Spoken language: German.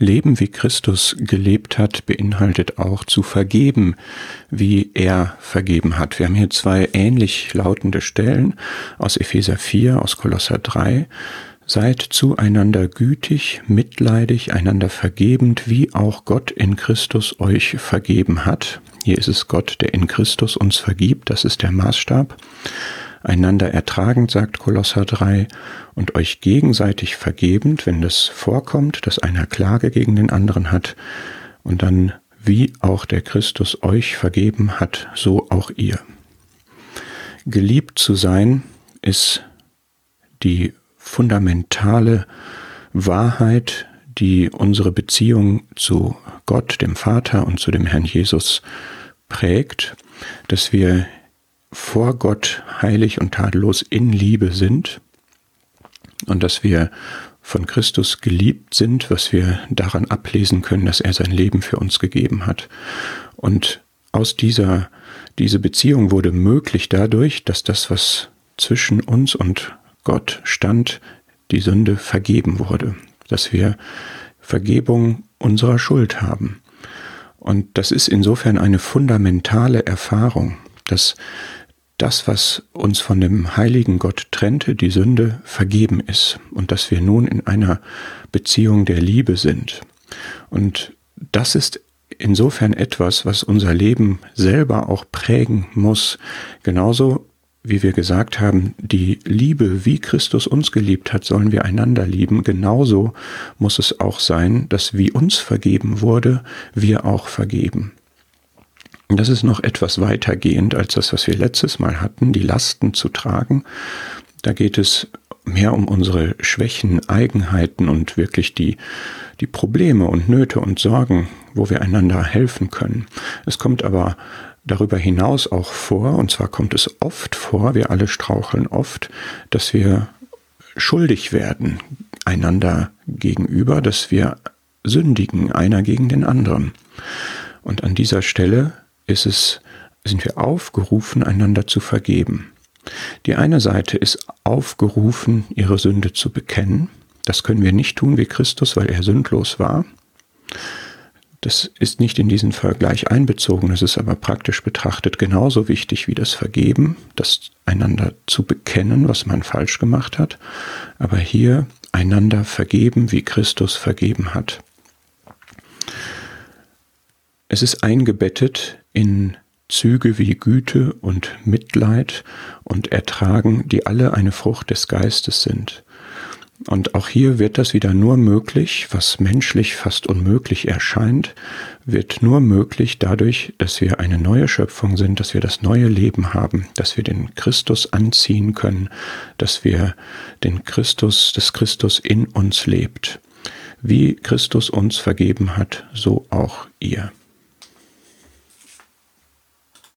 Leben, wie Christus gelebt hat, beinhaltet auch zu vergeben, wie er vergeben hat. Wir haben hier zwei ähnlich lautende Stellen aus Epheser 4, aus Kolosser 3. Seid zueinander gütig, mitleidig, einander vergebend, wie auch Gott in Christus euch vergeben hat. Hier ist es Gott, der in Christus uns vergibt, das ist der Maßstab. Einander ertragend, sagt Kolosser 3, und euch gegenseitig vergebend, wenn das vorkommt, dass einer Klage gegen den anderen hat, und dann, wie auch der Christus euch vergeben hat, so auch ihr. Geliebt zu sein ist die fundamentale Wahrheit, die unsere Beziehung zu Gott, dem Vater und zu dem Herrn Jesus prägt, dass wir vor Gott heilig und tadellos in Liebe sind und dass wir von Christus geliebt sind, was wir daran ablesen können, dass er sein Leben für uns gegeben hat. Und aus dieser, diese Beziehung wurde möglich dadurch, dass das, was zwischen uns und Gott stand, die Sünde vergeben wurde, dass wir Vergebung unserer Schuld haben. Und das ist insofern eine fundamentale Erfahrung, dass das, was uns von dem heiligen Gott trennte, die Sünde, vergeben ist und dass wir nun in einer Beziehung der Liebe sind. Und das ist insofern etwas, was unser Leben selber auch prägen muss, genauso wie wir gesagt haben, die Liebe, wie Christus uns geliebt hat, sollen wir einander lieben. Genauso muss es auch sein, dass wie uns vergeben wurde, wir auch vergeben. Das ist noch etwas weitergehend als das, was wir letztes Mal hatten, die Lasten zu tragen. Da geht es mehr um unsere Schwächen, Eigenheiten und wirklich die, die Probleme und Nöte und Sorgen, wo wir einander helfen können. Es kommt aber darüber hinaus auch vor, und zwar kommt es oft vor, wir alle straucheln oft, dass wir schuldig werden einander gegenüber, dass wir sündigen einer gegen den anderen. Und an dieser Stelle ist es, sind wir aufgerufen, einander zu vergeben. Die eine Seite ist aufgerufen, ihre Sünde zu bekennen. Das können wir nicht tun wie Christus, weil er sündlos war. Das ist nicht in diesen Vergleich einbezogen, das ist aber praktisch betrachtet genauso wichtig wie das Vergeben, das einander zu bekennen, was man falsch gemacht hat, aber hier einander vergeben, wie Christus vergeben hat. Es ist eingebettet in Züge wie Güte und Mitleid und Ertragen, die alle eine Frucht des Geistes sind. Und auch hier wird das wieder nur möglich, was menschlich fast unmöglich erscheint, wird nur möglich dadurch, dass wir eine neue Schöpfung sind, dass wir das neue Leben haben, dass wir den Christus anziehen können, dass wir den Christus, dass Christus in uns lebt. Wie Christus uns vergeben hat, so auch ihr.